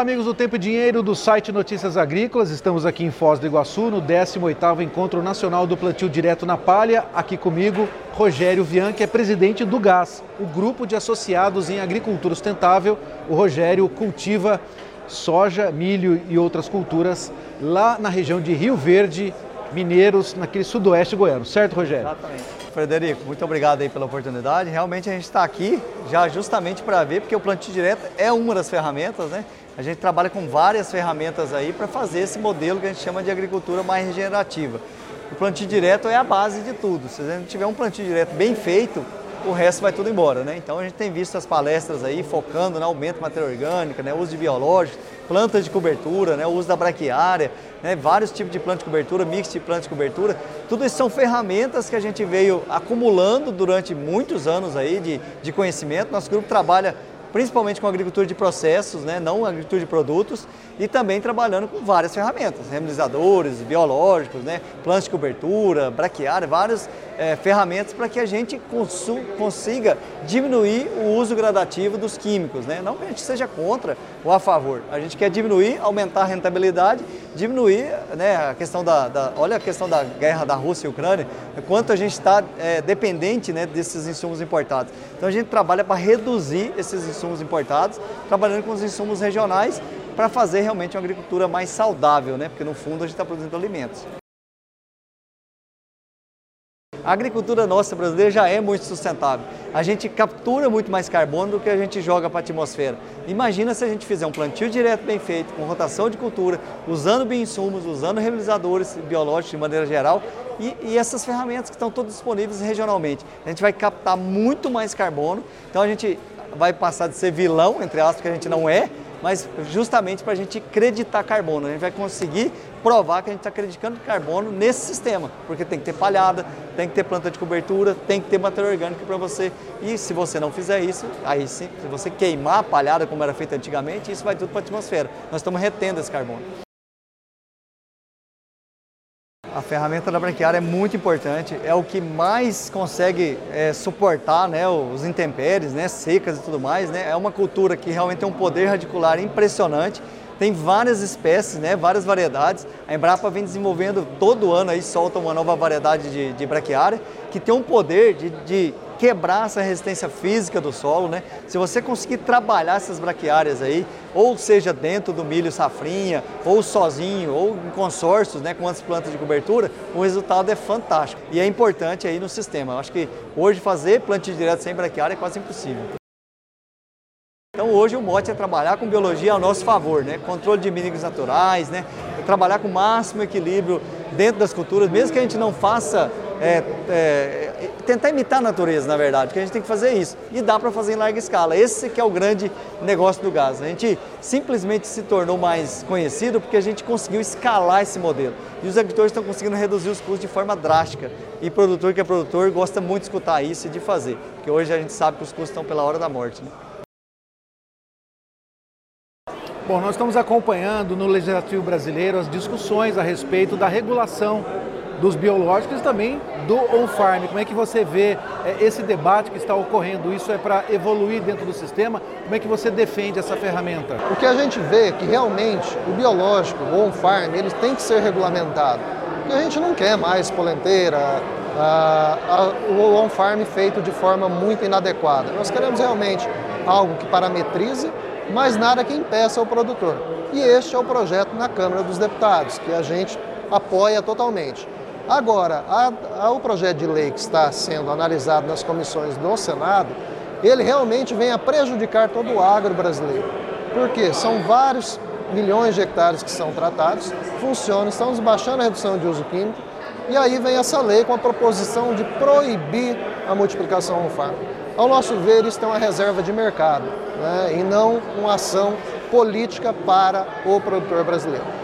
amigos do Tempo e Dinheiro do site Notícias Agrícolas. Estamos aqui em Foz do Iguaçu, no 18º Encontro Nacional do Plantio Direto na Palha. Aqui comigo, Rogério Vian, que é presidente do GAS, o Grupo de Associados em Agricultura Sustentável. O Rogério cultiva soja, milho e outras culturas lá na região de Rio Verde, Mineiros, naquele sudoeste goiano. Certo, Rogério? Exatamente. Frederico, muito obrigado aí pela oportunidade. Realmente a gente está aqui já justamente para ver, porque o plantio direto é uma das ferramentas, né? A gente trabalha com várias ferramentas aí para fazer esse modelo que a gente chama de agricultura mais regenerativa. O plantio direto é a base de tudo. Se a gente tiver um plantio direto bem feito, o resto vai tudo embora, né? Então a gente tem visto as palestras aí focando no aumento de matéria orgânica, né? uso de biológicos, plantas de cobertura, né? uso da braquiária, né? vários tipos de planta de cobertura, mix de planta de cobertura. Tudo isso são ferramentas que a gente veio acumulando durante muitos anos aí de, de conhecimento. Nosso grupo trabalha principalmente com agricultura de processos, né, não agricultura de produtos, e também trabalhando com várias ferramentas, reminizadores, biológicos, né, plantas de cobertura, braquiária, várias é, ferramentas para que a gente consiga diminuir o uso gradativo dos químicos. Né? Não que a gente seja contra ou a favor, a gente quer diminuir, aumentar a rentabilidade, diminuir né, a questão da, da Olha a questão da guerra da Rússia e Ucrânia, quanto a gente está é, dependente né, desses insumos importados. Então a gente trabalha para reduzir esses insumos importados, trabalhando com os insumos regionais para fazer realmente uma agricultura mais saudável, né? porque no fundo a gente está produzindo alimentos. A agricultura nossa brasileira já é muito sustentável. A gente captura muito mais carbono do que a gente joga para a atmosfera. Imagina se a gente fizer um plantio direto bem feito, com rotação de cultura, usando bioinsumos, usando realizadores biológicos de maneira geral e, e, essas ferramentas que estão todas disponíveis regionalmente. A gente vai captar muito mais carbono, então a gente vai passar de ser vilão, entre aspas, que a gente não é, mas justamente para a gente acreditar carbono. A gente vai conseguir provar que a gente está acreditando carbono nesse sistema, porque tem que ter palhada, tem que ter planta de cobertura, tem que ter matéria orgânica para você. E se você não fizer isso, aí sim, se você queimar a palhada como era feito antigamente, isso vai tudo para a atmosfera. Nós estamos retendo esse carbono. A ferramenta da branqueária é muito importante, é o que mais consegue é, suportar né, os intempéries, né, secas e tudo mais. Né? É uma cultura que realmente tem um poder radicular impressionante. Tem várias espécies, né, várias variedades. A Embrapa vem desenvolvendo todo ano aí solta uma nova variedade de, de braquiária que tem um poder de, de quebrar essa resistência física do solo, né? Se você conseguir trabalhar essas braquiárias aí, ou seja dentro do milho safrinha, ou sozinho, ou em consórcios, né, com as plantas de cobertura, o resultado é fantástico. E é importante aí no sistema. Eu acho que hoje fazer plantio direto sem braquiária é quase impossível. Então hoje o mote é trabalhar com biologia ao nosso favor, né? Controle de mínimos naturais, né? Trabalhar com o máximo equilíbrio dentro das culturas, mesmo que a gente não faça é, é, tentar imitar a natureza, na verdade, porque a gente tem que fazer isso. E dá para fazer em larga escala. Esse que é o grande negócio do gás. A gente simplesmente se tornou mais conhecido porque a gente conseguiu escalar esse modelo. E os agricultores estão conseguindo reduzir os custos de forma drástica. E produtor que é produtor gosta muito de escutar isso e de fazer. Porque hoje a gente sabe que os custos estão pela hora da morte. Né? Bom, nós estamos acompanhando no Legislativo Brasileiro as discussões a respeito da regulação dos biológicos e também do on-farm. Como é que você vê é, esse debate que está ocorrendo? Isso é para evoluir dentro do sistema? Como é que você defende essa ferramenta? O que a gente vê é que realmente o biológico, o on-farm, eles têm que ser regulamentado. Porque a gente não quer mais polenteira, a, a, o on-farm feito de forma muito inadequada. Nós queremos realmente algo que parametrize, mas nada que impeça o produtor. E este é o projeto na Câmara dos Deputados, que a gente apoia totalmente. Agora, a, a, o projeto de lei que está sendo analisado nas comissões do Senado, ele realmente vem a prejudicar todo o agro brasileiro. Porque são vários milhões de hectares que são tratados, funcionam, estamos baixando a redução de uso químico, e aí vem essa lei com a proposição de proibir a multiplicação no farm. Ao nosso ver, isso é uma reserva de mercado né, e não uma ação política para o produtor brasileiro.